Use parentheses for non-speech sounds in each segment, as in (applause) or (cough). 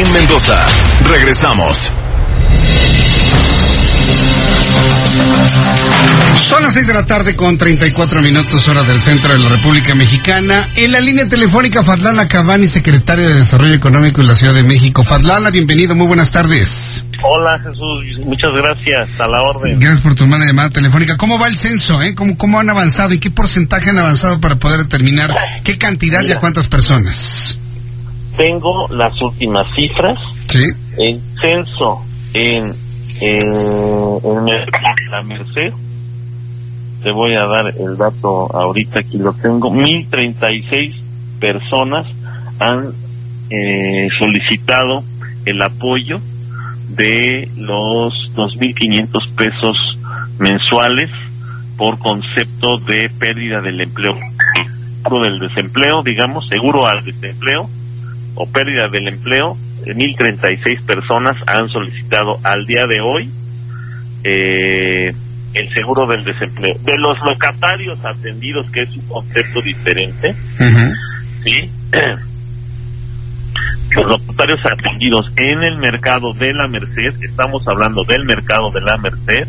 Martín Mendoza. Regresamos. Son las 6 de la tarde con 34 minutos hora del centro de la República Mexicana. En la línea telefónica Fadlana Cabani, secretario de Desarrollo Económico en la Ciudad de México. Fadlana, bienvenido, muy buenas tardes. Hola Jesús, muchas gracias, a la orden. Gracias por tu mala llamada telefónica. ¿Cómo va el censo? Eh? ¿Cómo, ¿Cómo han avanzado y qué porcentaje han avanzado para poder determinar qué cantidad y Mira. a cuántas personas? Tengo las últimas cifras. Sí. El censo en, en, la Merced, te voy a dar el dato ahorita, aquí lo tengo, 1036 personas han eh, solicitado el apoyo de los 2.500 pesos mensuales por concepto de pérdida del empleo, seguro del desempleo, digamos, seguro al desempleo o pérdida del empleo, eh, 1.036 personas han solicitado al día de hoy eh, el seguro del desempleo. De los locatarios atendidos, que es un concepto diferente. ¿sí? (clears throat) Los locatarios atendidos en el mercado de la Merced, estamos hablando del mercado de la Merced,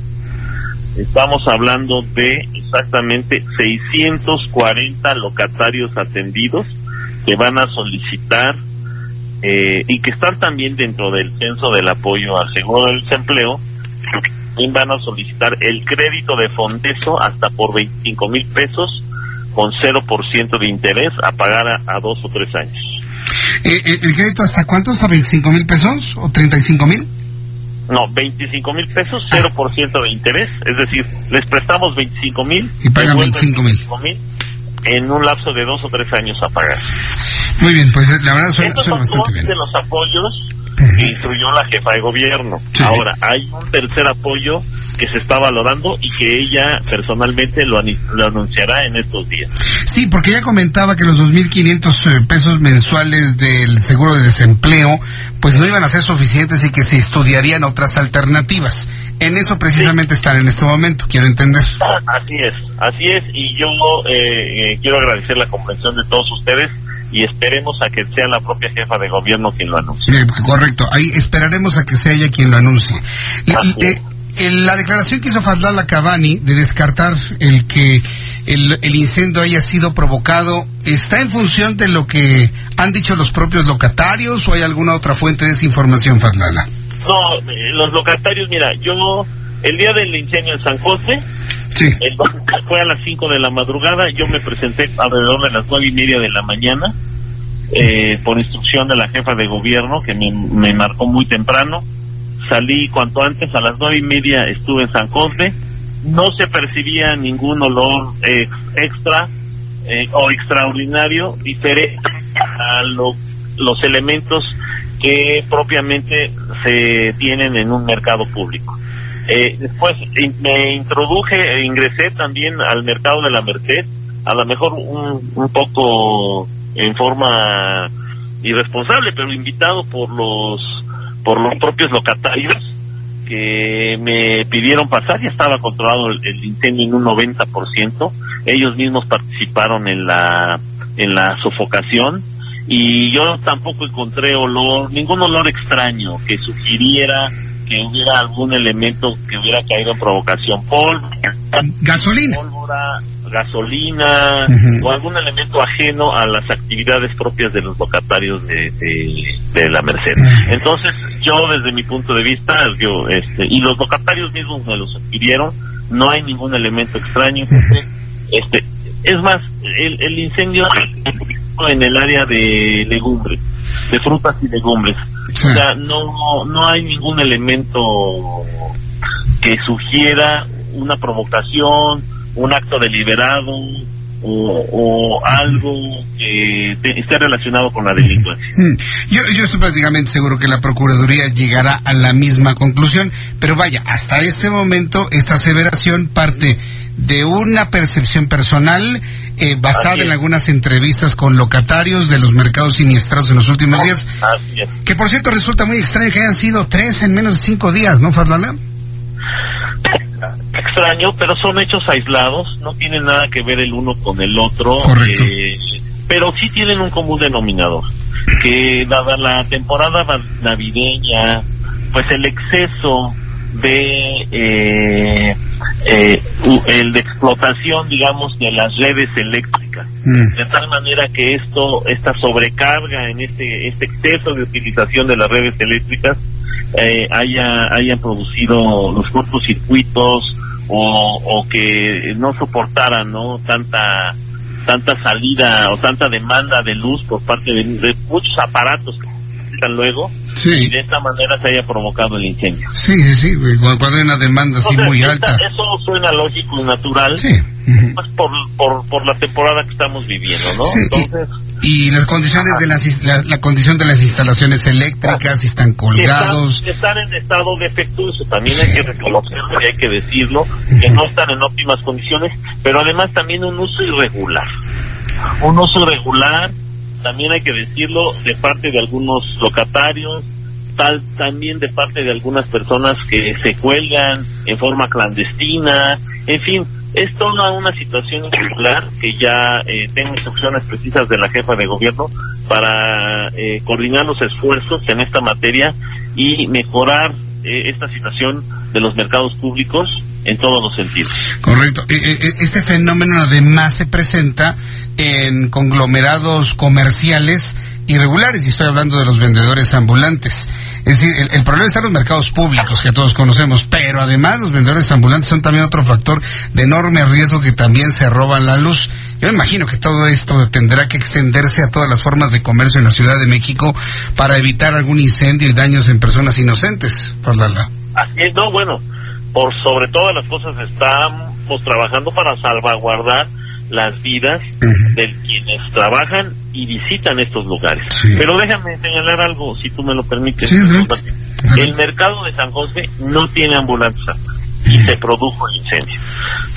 estamos hablando de exactamente 640 locatarios atendidos que van a solicitar eh, y que están también dentro del censo del apoyo al seguro del desempleo, van a solicitar el crédito de Fondeso hasta por 25 mil pesos con 0% de interés a pagar a, a dos o tres años. Eh, eh, ¿El crédito hasta cuánto? ¿Hasta 25 mil pesos o 35 mil? No, 25 mil pesos, 0% de interés, es decir, les prestamos 25 mil Y pagan 25,000. mil en un lapso de dos o tres años a pagar. Muy bien, pues eh, la verdad suena, Estos son bastante bien. de los apoyos que instruyó la jefa de gobierno. Sí. Ahora, hay un tercer apoyo que se está valorando y que ella personalmente lo, lo anunciará en estos días. Sí, porque ella comentaba que los 2.500 eh, pesos mensuales del seguro de desempleo, pues no iban a ser suficientes y que se estudiarían otras alternativas. En eso precisamente están en este momento, quiero entender. Así es, así es, y yo eh, eh, quiero agradecer la comprensión de todos ustedes y esperemos a que sea la propia jefa de gobierno quien lo anuncie. Eh, correcto, ahí esperaremos a que sea ella quien lo anuncie. La, eh, en declaración que hizo Fadlala Cavani de descartar el que el, el incendio haya sido provocado, ¿está en función de lo que han dicho los propios locatarios o hay alguna otra fuente de esa información, Fadlala? No, eh, los locatarios, mira, yo el día del incendio en San José, Fue a las 5 de la madrugada, yo me presenté alrededor de las nueve y media de la mañana, eh, por instrucción de la jefa de gobierno, que me, me marcó muy temprano. Salí cuanto antes, a las nueve y media estuve en San José. No se percibía ningún olor eh, extra eh, o extraordinario diferente a lo- los elementos que propiamente se tienen en un mercado público. Eh, después me introduje e ingresé también al mercado de la Merced, a lo mejor un, un poco en forma irresponsable, pero invitado por los por los propios locatarios que me pidieron pasar, ya estaba controlado el, el incendio en un 90%, ellos mismos participaron en la en la sofocación y yo tampoco encontré olor, ningún olor extraño que sugiriera que hubiera algún elemento que hubiera caído en provocación, polvo, Gasolina. pólvora, gasolina o algún elemento ajeno a las actividades propias de los locatarios de, de, de la Merced. Entonces, yo desde mi punto de vista, yo, este, y los locatarios mismos me los adquirieron, no hay ningún elemento extraño. Este, es más, el, el incendio en el área de legumbres, de frutas y legumbres. Sí. O sea, no, no hay ningún elemento que sugiera una provocación, un acto deliberado o, algo que esté relacionado con la delincuencia. Mm. Yo, yo estoy prácticamente seguro que la Procuraduría llegará a la misma conclusión, pero vaya, hasta este momento esta aseveración parte de una percepción personal eh, basada en algunas entrevistas con locatarios de los mercados siniestrados en los últimos días. Que por cierto resulta muy extraño que hayan sido tres en menos de cinco días, ¿no, Fernanda? Extraño, pero son hechos aislados, no tienen nada que ver el uno con el otro. Eh, pero sí tienen un común denominador, que dada la temporada navideña, pues el exceso de eh, eh, el de explotación digamos de las redes eléctricas mm. de tal manera que esto esta sobrecarga en este este exceso de utilización de las redes eléctricas eh, haya hayan producido los cortocircuitos o, o que no soportaran no tanta tanta salida o tanta demanda de luz por parte de, de muchos aparatos que luego y de esta manera se haya provocado el incendio. Sí, sí, sí, cuando hay una demanda así muy alta. Eso suena lógico y natural, sí. pues por, por, por la temporada que estamos viviendo, ¿no? Entonces, y, las condiciones de las, la, condición de las instalaciones eléctricas, están colgados. Están, en estado defectuoso, también hay que reconocerlo y hay que decirlo, que no están en óptimas condiciones, pero además también un uso irregular. Un uso irregular también hay que decirlo, de parte de algunos locatarios, tal también de parte de algunas personas que se cuelgan en forma clandestina, en fin, es toda una situación irregular que ya eh, tengo instrucciones precisas de la jefa de gobierno para eh, coordinar los esfuerzos en esta materia y mejorar eh, esta situación de los mercados públicos en todos los sentidos. Correcto. Este fenómeno además se presenta en conglomerados comerciales irregulares, y estoy hablando de los vendedores ambulantes. Es decir, el, problema está en los mercados públicos que todos conocemos, pero además los vendedores ambulantes son también otro factor de enorme riesgo que también se roban la luz. Yo imagino que todo esto tendrá que extenderse a todas las formas de comercio en la Ciudad de México para evitar algún incendio y daños en personas inocentes. Así es, no, bueno, por sobre todas las cosas estamos trabajando para salvaguardar las vidas de quienes trabajan y visitan estos lugares. Pero déjame señalar algo, si tú me lo permites. el mercado de San José no tiene ambulancia. Y se produjo el incendio.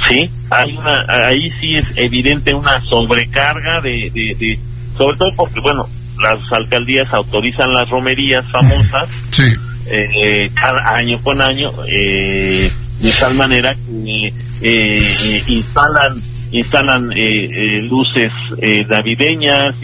Sí, hay una, ahí sí es evidente una sobrecarga de, de, sobre todo porque bueno, las alcaldías autorizan las romerías famosas eh, cada año con año eh, de tal manera que eh, instalan instalan eh, eh, luces eh, navideñas,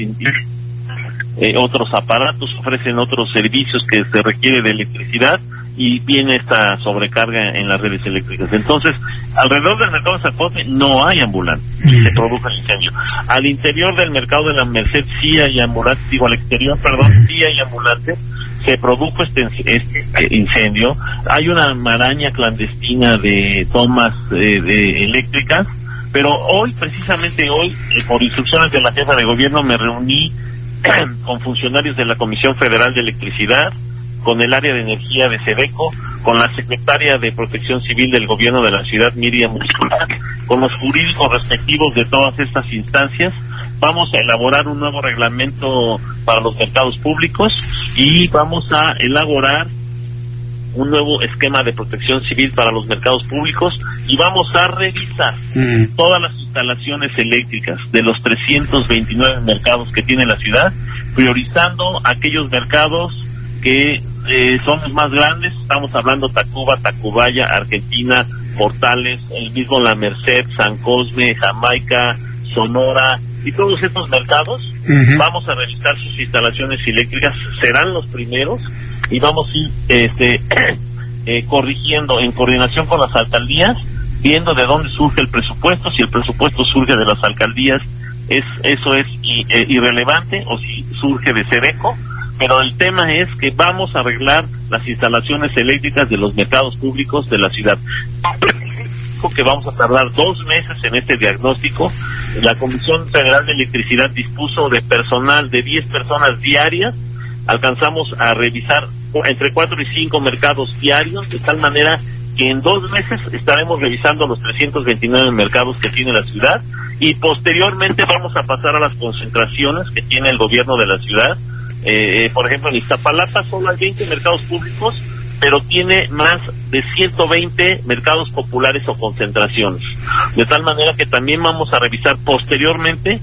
otros aparatos, ofrecen otros servicios que se requiere de electricidad y viene esta sobrecarga en las redes eléctricas. Entonces, alrededor del mercado de Zapote no hay ambulante y se produce el incendio. Al interior del mercado de la Merced sí hay ambulante, digo al exterior, perdón, sí hay ambulante se produjo este, este incendio. Hay una maraña clandestina de tomas de eléctricas pero hoy, precisamente hoy, eh, por instrucciones de la jefa de gobierno, me reuní (clears throat) con funcionarios de la Comisión Federal de Electricidad, con el área de energía de SEDECO, con la secretaria de Protección Civil del gobierno de la ciudad, Miriam Muscular, con los jurídicos respectivos de todas estas instancias. Vamos a elaborar un nuevo reglamento para los mercados públicos y vamos a elaborar un nuevo esquema de protección civil para los mercados públicos y vamos a revisar mm. todas las instalaciones eléctricas de los 329 mercados que tiene la ciudad, priorizando aquellos mercados que eh, son los más grandes, estamos hablando Tacuba, Tacubaya, Argentina, Portales, el mismo La Merced, San Cosme, Jamaica, Sonora y todos estos mercados, vamos a revisar sus instalaciones eléctricas, serán los primeros y vamos a ir este, (clears throat) eh, corrigiendo en coordinación con las alcaldías, viendo de dónde surge el presupuesto, si el presupuesto surge de las alcaldías, es eso es eh, irrelevante o si surge de Sereco, pero el tema es que vamos a arreglar las instalaciones eléctricas de los mercados públicos de la ciudad que vamos a tardar dos meses en este diagnóstico. La Comisión Federal de Electricidad dispuso de personal de 10 personas diarias. Alcanzamos a revisar entre cuatro y cinco mercados diarios, de tal manera que en dos meses estaremos revisando los 329 mercados que tiene la ciudad y posteriormente vamos a pasar a las concentraciones que tiene el gobierno de la ciudad. Eh, por ejemplo, en Iztapalapa solo hay 20 mercados públicos, pero tiene más de 120 mercados populares o concentraciones. De tal manera que también vamos a revisar posteriormente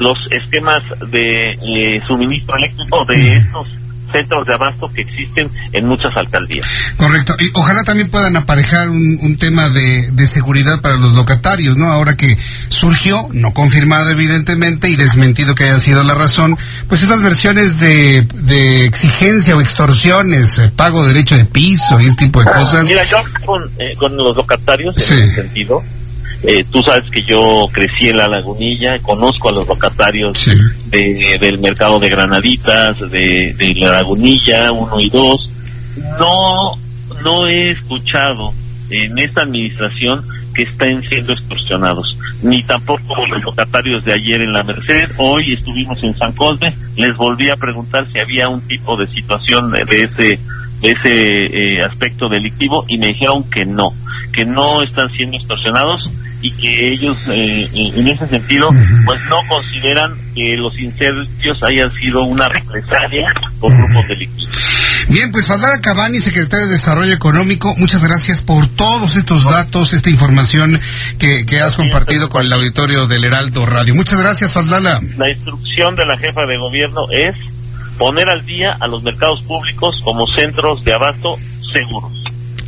los esquemas de eh, suministro eléctrico de estos centros de abasto que existen en muchas alcaldías. Correcto. Y ojalá también puedan aparejar un, un tema de, de, seguridad para los locatarios, ¿no? Ahora que surgió, no confirmado evidentemente y desmentido que haya sido la razón, pues estas versiones de, de exigencia o extorsiones, eh, pago de derecho de piso y este tipo de cosas. Mira, yo con, eh, con los locatarios en ese sentido, eh, tú sabes que yo crecí en la lagunilla, conozco a los locatarios Sí. de, del mercado de Granaditas, de, de la lagunilla 1 y 2. No, no he escuchado en esta administración que estén siendo extorsionados, ni tampoco los locatarios de ayer en la Merced. Hoy estuvimos en San Cosme, les volví a preguntar si había un tipo de situación de, de ese de ese eh, aspecto delictivo y me dijeron que no, que no están siendo extorsionados y que ellos eh, en ese sentido pues no consideran que los incendios hayan sido una represalia por grupos delictivos. Bien, pues Faldara Cabani, secretario de Desarrollo Económico, muchas gracias por todos estos datos, esta información que, que has compartido con el auditorio del Heraldo Radio. Muchas gracias, Faldala. La instrucción de la jefa de gobierno es poner al día a los mercados públicos como centros de abasto seguros.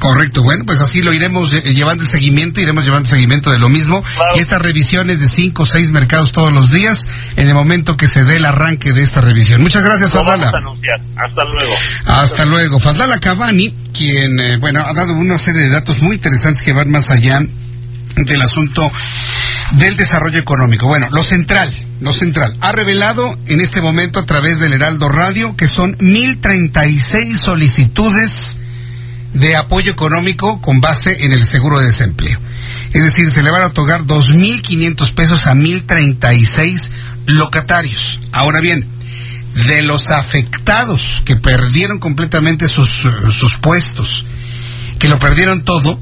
Correcto, bueno, pues así lo iremos eh, llevando el seguimiento, iremos llevando el seguimiento de lo mismo. Claro. Y estas revisiones de cinco o seis mercados todos los días, en el momento que se dé el arranque de esta revisión. Muchas gracias, Lo Faldala. vamos a anunciar. Hasta luego. Hasta luego. Faldala Cavani, quien, eh, bueno, ha dado una serie de datos muy interesantes que van más allá del asunto del desarrollo económico. Bueno, lo central, lo central, ha revelado en este momento a través del Heraldo Radio que son 1036 solicitudes de apoyo económico con base en el seguro de desempleo. Es decir, se le van a otorgar 2.500 pesos a 1.036 locatarios. Ahora bien, de los afectados que perdieron completamente sus, sus puestos, que lo perdieron todo,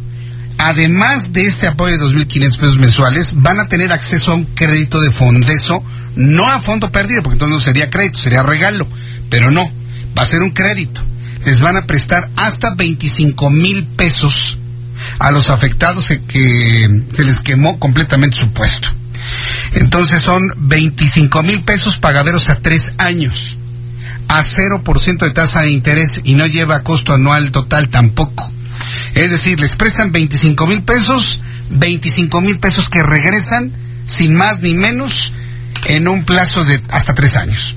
además de este apoyo de 2.500 pesos mensuales, van a tener acceso a un crédito de fondeso, no a fondo perdido, porque entonces no sería crédito, sería regalo, pero no, va a ser un crédito. Les van a prestar hasta 25 mil pesos a los afectados que- se les quemó completamente su puesto. Entonces son 25 mil pesos pagaderos a tres años, a 0% de tasa de interés y no lleva costo anual total tampoco. Es decir, les prestan 25 mil pesos, 25 mil pesos que regresan sin más ni menos en un plazo de hasta tres años.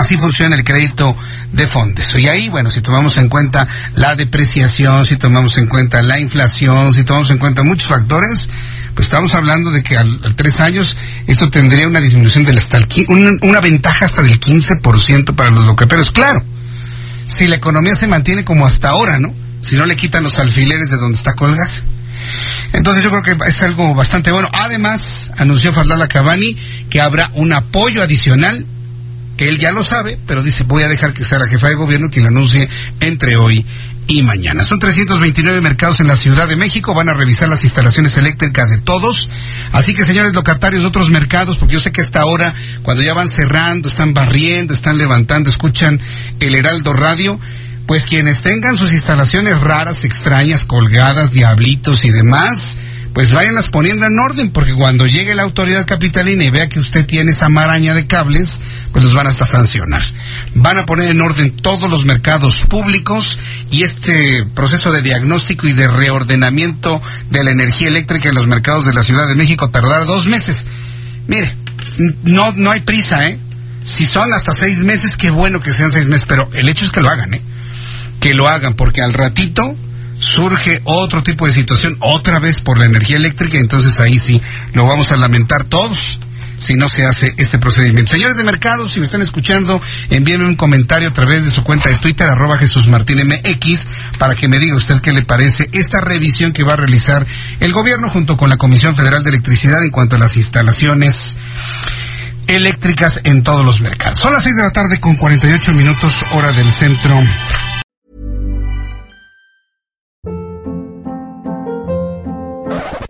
Así funciona el crédito de fondos. Y ahí, bueno, si tomamos en cuenta la depreciación, si tomamos en cuenta la inflación, si tomamos en cuenta muchos factores, pues estamos hablando de que al, tres años esto tendría una disminución del hasta el, una, una ventaja hasta del 15% para los locatarios. Claro, si la economía se mantiene como hasta ahora, ¿no? Si no le quitan los alfileres de donde está colgada. Entonces yo creo que es algo bastante bueno. Además, anunció Fadlala Cavani que habrá un apoyo adicional, que él ya lo sabe, pero dice voy a dejar que sea la jefa de gobierno quien lo anuncie entre hoy y mañana. Son 329 mercados en la Ciudad de México, van a revisar las instalaciones eléctricas de todos. Así que señores locatarios de otros mercados, porque yo sé que hasta ahora, cuando ya van cerrando, están barriendo, están levantando, escuchan el Heraldo Radio, pues quienes tengan sus instalaciones raras, extrañas, colgadas, diablitos y demás, pues váyanlas poniendo en orden, porque cuando llegue la autoridad capitalina y vea que usted tiene esa maraña de cables, pues los van hasta sancionar. Van a poner en orden todos los mercados públicos y este proceso de diagnóstico y de reordenamiento de la energía eléctrica en los mercados de la Ciudad de México tardará dos meses. Mire, no, no hay prisa, ¿eh? Si son hasta seis meses, qué bueno que sean seis meses, pero el hecho es que lo hagan, ¿eh? Que lo hagan, porque al ratito surge otro tipo de situación, otra vez por la energía eléctrica, entonces ahí sí lo vamos a lamentar todos si no se hace este procedimiento. Señores de mercado, si me están escuchando, envíenme un comentario a través de su cuenta de Twitter, arroba Jesús Martín MX, para que me diga usted qué le parece esta revisión que va a realizar el gobierno junto con la Comisión Federal de Electricidad en cuanto a las instalaciones eléctricas en todos los mercados. Son las seis de la tarde con 48 minutos hora del centro